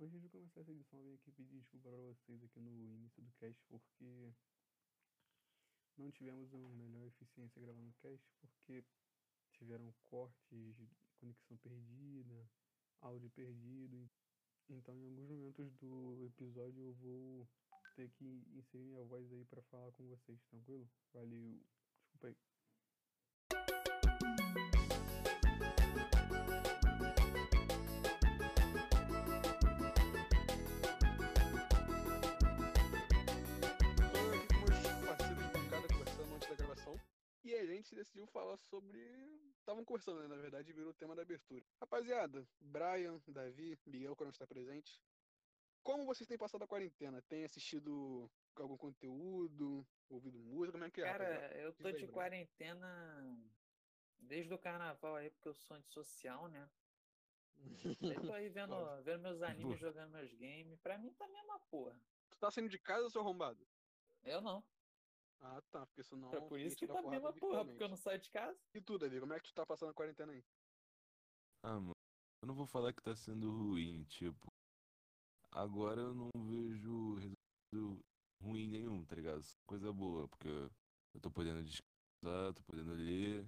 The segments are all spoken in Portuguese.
Antes de começar essa edição, eu vim aqui pedir desculpa para vocês aqui no início do cast, porque não tivemos uma melhor eficiência gravando o cast, porque tiveram cortes, conexão perdida, áudio perdido. Então, em alguns momentos do episódio, eu vou ter que inserir minha voz aí para falar com vocês, tranquilo? Valeu, desculpa aí. Decidiu falar sobre. Estavam conversando, né? Na verdade, virou o tema da abertura. Rapaziada, Brian, Davi, Miguel, quando está presente. Como vocês têm passado a quarentena? Tem assistido algum conteúdo? Ouvido música? Como é que é? rapaziada? Cara, eu tô aí, de Bruno. quarentena desde o carnaval aí, porque eu sou antissocial, né? Eu tô aí vendo, vendo meus animes, jogando meus games. Pra mim tá a mesma porra. Tu tá saindo de casa, seu arrombado? Eu não. Ah, tá. Porque senão. É por isso que tá a mesma porra, porque eu não saio de casa. E tu, Davi, como é que tu tá passando a quarentena aí? Ah, mano, eu não vou falar que tá sendo ruim, tipo, agora eu não vejo resultado ruim nenhum, tá ligado? Coisa boa, porque eu tô podendo descansar, tô podendo ler,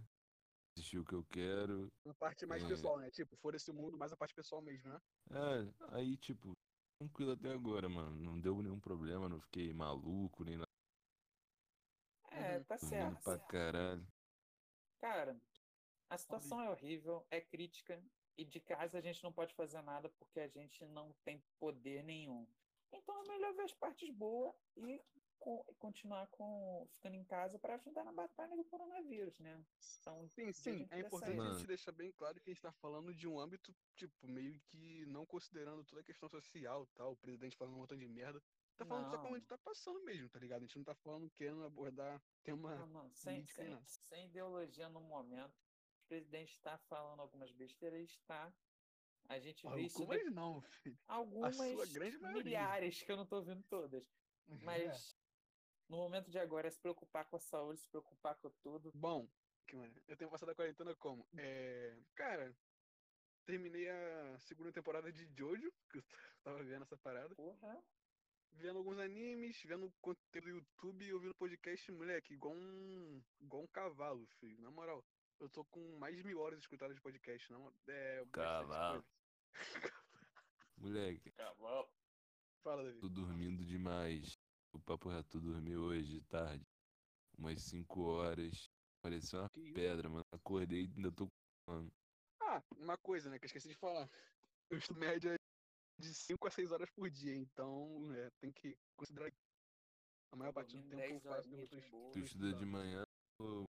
assistir o que eu quero. Uma parte mais É. pessoal, né? Tipo, for esse mundo, mais a parte pessoal mesmo, né? É, aí, tipo, tranquilo até agora, mano. Não deu nenhum problema, não fiquei maluco, nem nada. É, Uhum. tá certo. pra caralho. Cara, a situação é horrível, é crítica, e de casa a gente não pode fazer nada porque a gente não tem poder nenhum. Então é melhor ver as partes boas e co- continuar com, ficando em casa para ajudar na batalha do coronavírus, né? Então, Sim, sim, é importante a gente deixar bem claro que a gente tá falando de um âmbito, tipo, meio que não considerando toda a questão social e tal, o presidente falando um montão de merda. Tá falando só como a gente Não. tá passando mesmo, tá ligado? A gente não tá falando querendo abordar tema Não, não, sem, sem, sem ideologia no momento. O presidente está falando algumas besteiras, está. A gente vê isso de Algumas não, filho. algumas milhares que eu não estou vendo todas. Mas no momento de agora é se preocupar com a saúde, se preocupar com tudo. Bom, eu tenho passado a quarentena como? É, cara, terminei a segunda temporada de Jojo, que eu tava vendo essa parada. Porra. Vendo alguns animes, vendo conteúdo do YouTube e ouvindo podcast, moleque, igual um, igual um cavalo, filho. Na moral, eu tô com mais de mil horas escutadas de podcast, não? É bastante Cavalo. Moleque, Cavalo. Fala, Davi. tô dormindo demais. O papo reto dormiu hoje de tarde. Umas 5 horas. Parecia uma Que isso? pedra, mano. Acordei e ainda tô com Ah, uma coisa, né, que eu esqueci de falar. Eu estudo média de 5 a 6 horas por dia, então é, tem que considerar. A maior parte do tempo eu 10 faço boa. Tu estuda de manhã ou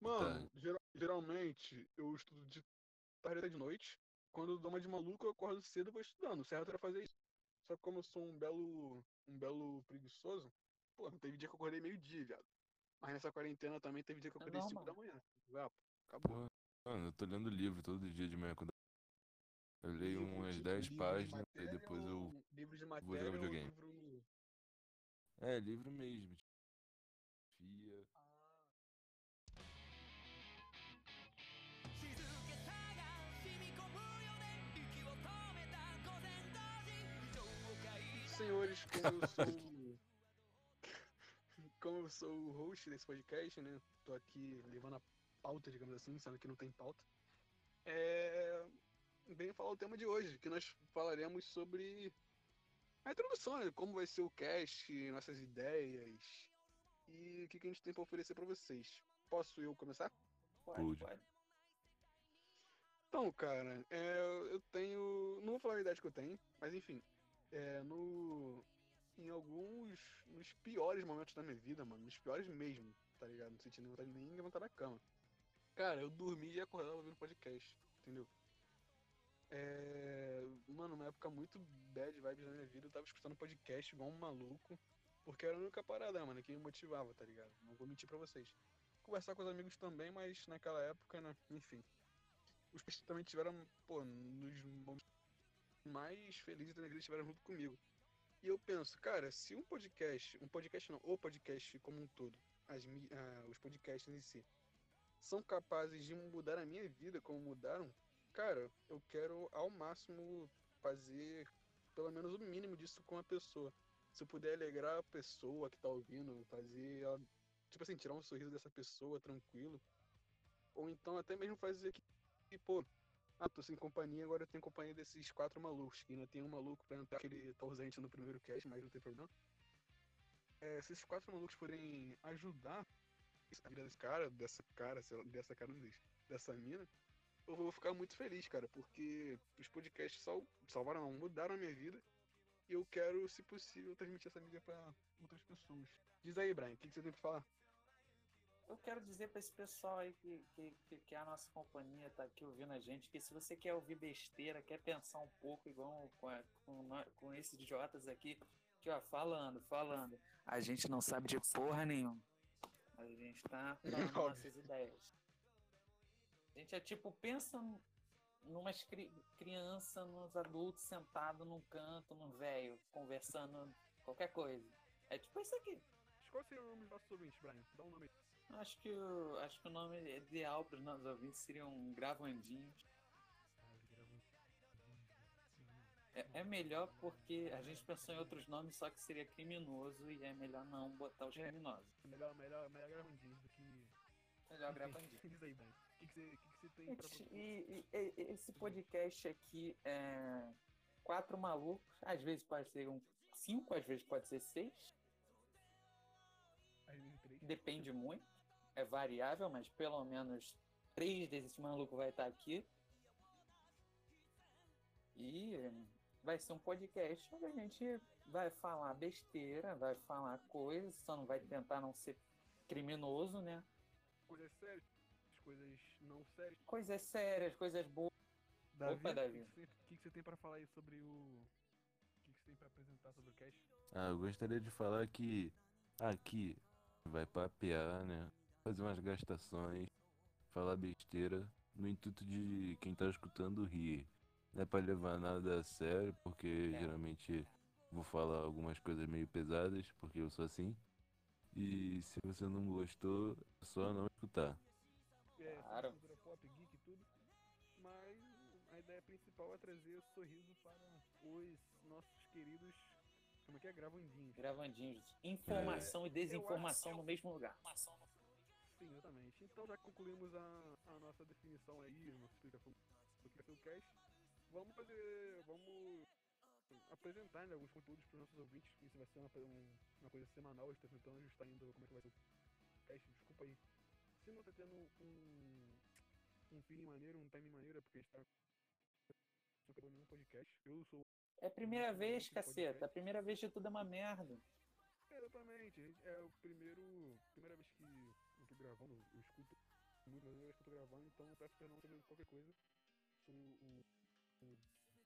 Mano, geral- geralmente eu estudo de tarde até de noite. Quando eu dou uma de maluco, eu acordo cedo e vou estudando. O certo era fazer isso. Só que como eu sou um belo, um belo preguiçoso, pô, teve dia que eu acordei meio-dia, viado. Mas nessa quarentena também teve dia que eu É acordei 5 da normal. manhã. Ah, pô, acabou. Pô, mano, eu tô lendo livro todo dia de manhã. Quando eu leio livro, umas 10 páginas de e depois eu livro de matéria, vou jogar videogame. Livro... É, livro mesmo. Fia. Senhores, como eu sou. como eu sou o host desse podcast, né? Tô aqui levando a pauta, digamos assim, sendo que não tem pauta. É, Venho falar o tema de hoje, que nós falaremos sobre a introdução, né? Como vai ser o cast, nossas ideias e o que, que a gente tem pra oferecer pra vocês. Posso eu começar? Pode, Pude. pode. Então, cara, é, eu tenho. Não vou falar a idade que eu tenho, mas enfim. É, no. Em alguns. Nos piores momentos da minha vida, mano. Nos piores mesmo, tá ligado? Não sentindo vontade nem levantar da cama. Cara, eu dormi e acordava ouvindo podcast, entendeu? É. Mano, uma época muito bad vibes na minha vida, eu tava escutando podcast igual um maluco. Porque era a única parada, mano, que me motivava, tá ligado? Não vou mentir pra vocês. Conversar com os amigos também, mas naquela época, né? Enfim os peixes também tiveram, pô, nos momentos mais felizes da minha vida estiveram junto comigo. E eu penso, cara, se um podcast, um podcast não, o podcast como um todo, as, ah, os podcasts em si, são capazes de mudar a minha vida como mudaram, cara, eu quero ao máximo fazer pelo menos o mínimo disso com a pessoa. Se eu puder alegrar a pessoa que tá ouvindo, fazer ela, tipo assim, tirar um sorriso dessa pessoa tranquilo. Ou então até mesmo fazer que, pô, ah, tô sem companhia, agora eu tenho companhia desses quatro malucos, que ainda tem um maluco pra entrar, que ele tá ausente no primeiro cast, mas não tem problema. É, se esses quatro malucos puderem ajudar a vida desse cara, dessa cara, lá, dessa cara dessa mina, eu vou ficar muito feliz, cara, porque os podcasts sal, salvaram, não, mudaram a minha vida. E eu quero, se possível, transmitir essa mídia pra outras pessoas. Diz aí, Brian, o que, que você tem pra falar? Eu quero dizer pra esse pessoal aí que, que, que, que a nossa companhia tá aqui ouvindo a gente, que se você quer ouvir besteira, quer pensar um pouco igual com, a- com, com esses idiotas aqui, que ó, falando, falando, a gente não sabe de porra nenhuma. A gente tá falando nossas ideias. A gente é tipo, pensa numa criança, nos adultos sentado num canto, num velho, conversando qualquer coisa. É tipo isso aqui. Qual seria o nome dos nossos ouvintes, Brian? Dá um nome aí. Acho que, o, acho que o nome ideal para os nossos ouvintes seria um gravandinhos. É, é melhor porque a gente pensou em outros nomes, só que seria criminoso e é melhor não botar os É. criminosos. Melhor, melhor, melhor gravandinho do que. Melhor Enfim, gravandinho. Diz aí, Brian. Que, que, você, tem pra? E, e- e- esse podcast aqui é quatro malucos, às vezes pode ser um cinco, às vezes pode ser seis, depende muito, é variável, mas pelo menos três desses malucos vai estar aqui. E vai ser um podcast onde a gente vai falar besteira, vai falar coisas, só não vai tentar não ser criminoso, né? Coisas sérias, coisas não sérias. Coisas sérias, coisas boas. Davi, Opa, o Davi. que, que, você- o que que você tem pra falar aí sobre o. O que, que você tem pra apresentar sobre o cast? Ah, eu gostaria de falar que aqui vai papear, né? Fazer umas gastações, falar besteira, no intuito de quem tá escutando rir. Não é pra levar nada a sério, porque É. geralmente vou falar algumas coisas meio pesadas, porque eu sou assim. E se você não gostou, é só não escutar. É, Claro. cultura pop, geek e tudo. Mas a ideia principal é trazer sorriso para os nossos queridos. Como é que é? Gravandinhos. Gravandinhos. Informação e desinformação acho- no mesmo lugar. Sim, exatamente. Então já concluímos a, a nossa definição aí, a nossa explicação do que ser o cast. Vamos fazer. Vamos apresentar né, alguns conteúdos para os nossos ouvintes. Isso vai ser uma, um- uma coisa semanal, a gente tá tentando ajustar ainda como é que vai ser o cast, desculpa aí. Não tá tendo um, um feeling maneiro, um time maneiro, é porque a gente tá. Não pegou nenhum podcast. Eu sou. É a primeira vez, caceta. A primeira vez de tudo é uma merda. Exatamente, é o primeiro. Primeira vez que eu tô gravando, eu escuto muito, mas vez que eu tô gravando, então eu peço perdão sobre qualquer coisa. Sobre o. o, o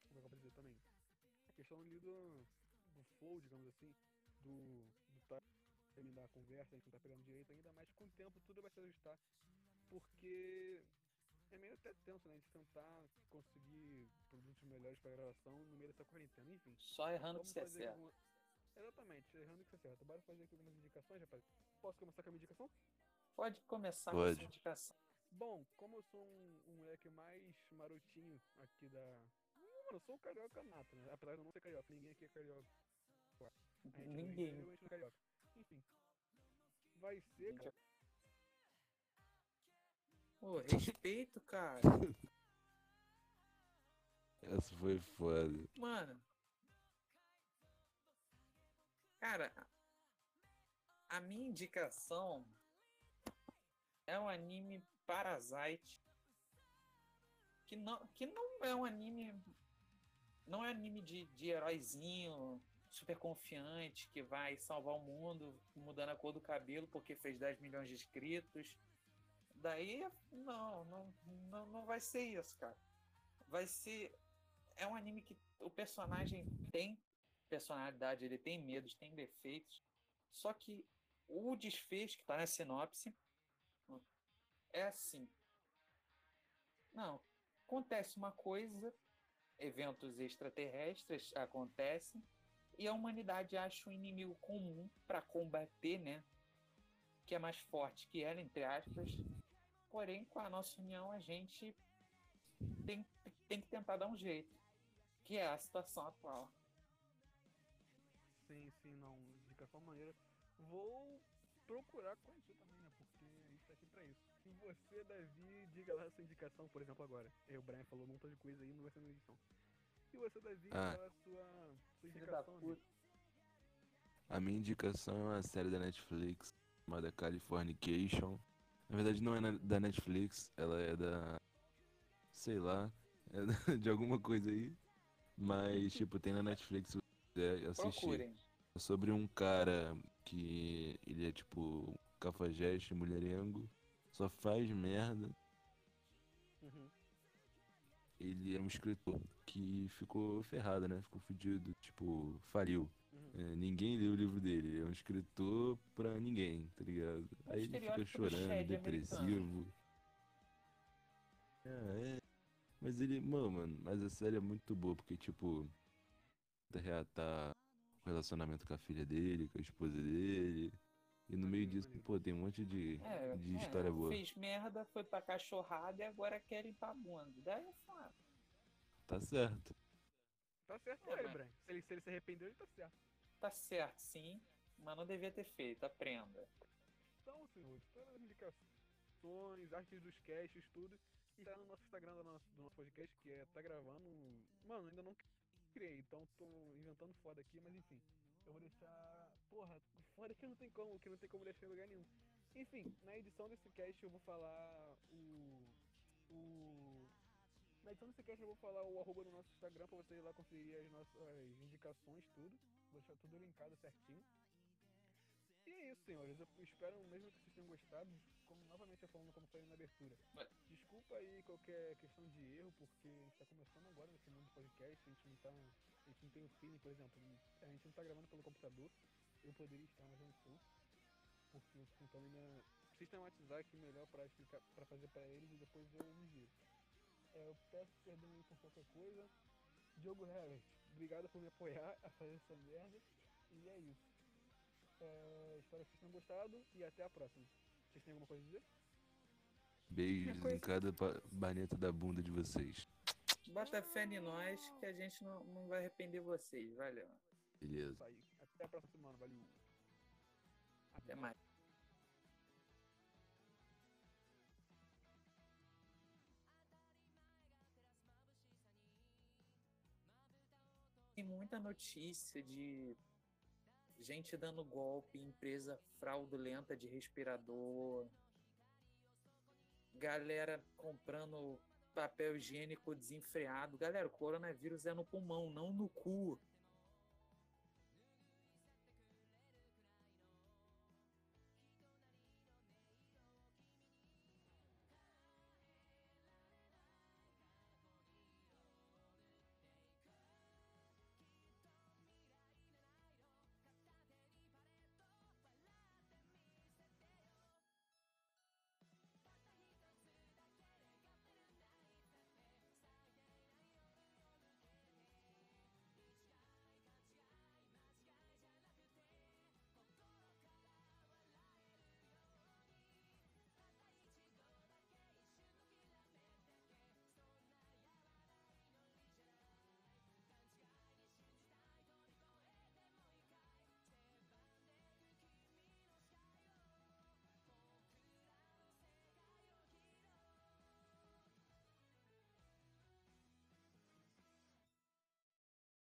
como é que eu vou dizer também? A questão ali do, do flow, digamos assim, do, timing da conversa, a gente não tá pegando direito ainda, mas com o tempo tudo vai se ajustar. Porque é meio até tenso, né? A gente tentar conseguir produtos melhores pra gravação no meio dessa quarentena, enfim. Só errando que você fazer acerta. alguma- Exatamente, errando que você acerta. Bora fazer aqui algumas indicações, rapaz. Posso começar com a minha indicação? Pode começar com Pode. a sua indicação. Bom, como eu sou um, um moleque mais marotinho aqui da. Mano, eu sou um carioca nato, né? Apesar de eu não ser carioca, ninguém aqui é carioca. A é de Ninguém. A não é carioca. Enfim. Vai ser, cara. Pô, respeito, cara. Essa foi foda. Mano. Cara, a- a minha indicação é um anime Parasite. Que não, que não é um anime. Não é anime de, de heróizinho super confiante que vai salvar o mundo mudando a cor do cabelo porque fez 10 milhões de inscritos. Daí, não, não, não, não vai ser isso, cara. Vai ser. É um anime que o personagem tem personalidade, ele tem medos, tem defeitos. Só que o desfecho que tá na sinopse é assim. Não, acontece uma coisa, eventos extraterrestres acontecem e a humanidade acha um inimigo comum para combater, né? Que é mais forte que ela, entre aspas. Porém, com a nossa união, a gente tem, tem que tentar dar um jeito, que é a situação atual. Sim, sim, não. Indicação maneira. Vou procurar conhecer também, né? Porque a gente tá aqui pra isso. E você, Davi, diga lá a sua indicação, por exemplo, agora. Eu, o Brian falou um montão de coisa aí, não vai ser na edição. E você, Davi, Ah. qual é a sua, sua indicação. A minha indicação é uma série da Netflix chamada Californication. Na verdade não é na- da Netflix, ela é da. sei lá, é da- de alguma coisa aí. Mas, tipo, tem na Netflix se você quiser assistir. Procurem. É sobre um cara que ele é tipo cafajeste, mulherengo, só faz merda. Uhum. Ele é um escritor que ficou ferrado, né? Ficou fudido, tipo, faliu. Uhum. É, ninguém leu o livro dele. Ele é um escritor pra ninguém, tá ligado? É o Aí ele fica chorando, Shed depressivo. É, é. Mas ele, mano, mano, mas a série é muito boa, porque, tipo, tenta reatar o relacionamento com a filha dele, com a esposa dele. E no meio disso, pô, tem um monte de, É, de é, história boa. Fez merda, foi pra cachorrada e agora quer limpar a bunda. Daí é foda. Tá certo. Tá certo É, ele, Brian. Se ele, se ele se arrependeu, ele tá certo. Tá certo, sim, mas não devia ter feito. Aprenda. Então, senhores, todas as indicações, artes dos casts, tudo, está no nosso Instagram do nosso, do nosso podcast, que é tá gravando. Mano, ainda não criei, então tô inventando foda aqui, mas enfim. Eu vou deixar. Porra, foda que não tem como, que não tem como deixar em lugar nenhum. Enfim, na edição desse cast eu vou falar o. O. Na edição desse cast eu vou falar o arroba do nosso Instagram pra vocês lá conferir as nossas indicações, tudo. Vou deixar tudo linkado certinho. E é isso, senhores. Eu espero mesmo que vocês tenham gostado. Como novamente eu falando como falei na abertura. Desculpa aí qualquer questão de erro, porque a gente tá começando agora nesse mundo de podcast, a gente não tá. A gente não tem o feeling, por exemplo, a gente não tá gravando pelo computador. Eu poderia estar, mas eu não. Porque eu tô tentando ainda sistematizar aqui melhor pra explicar, para fazer pra eles e depois eu envio. É, eu peço perdão aí por qualquer coisa. Diogo Herbert, obrigado por me apoiar a fazer essa merda. E é isso. É, espero que vocês tenham gostado e até a próxima. Vocês têm alguma coisa a dizer? Beijos em cada baneta da bunda de vocês. Bota fé em nós que a gente não, não vai arrepender vocês. Valeu. Beleza. Até a próxima semana. Valeu. Até mais. Tem muita notícia de gente dando golpe, em empresa fraudulenta de respirador, galera comprando papel higiênico desenfreado. Galera, o coronavírus é no pulmão, não no cu.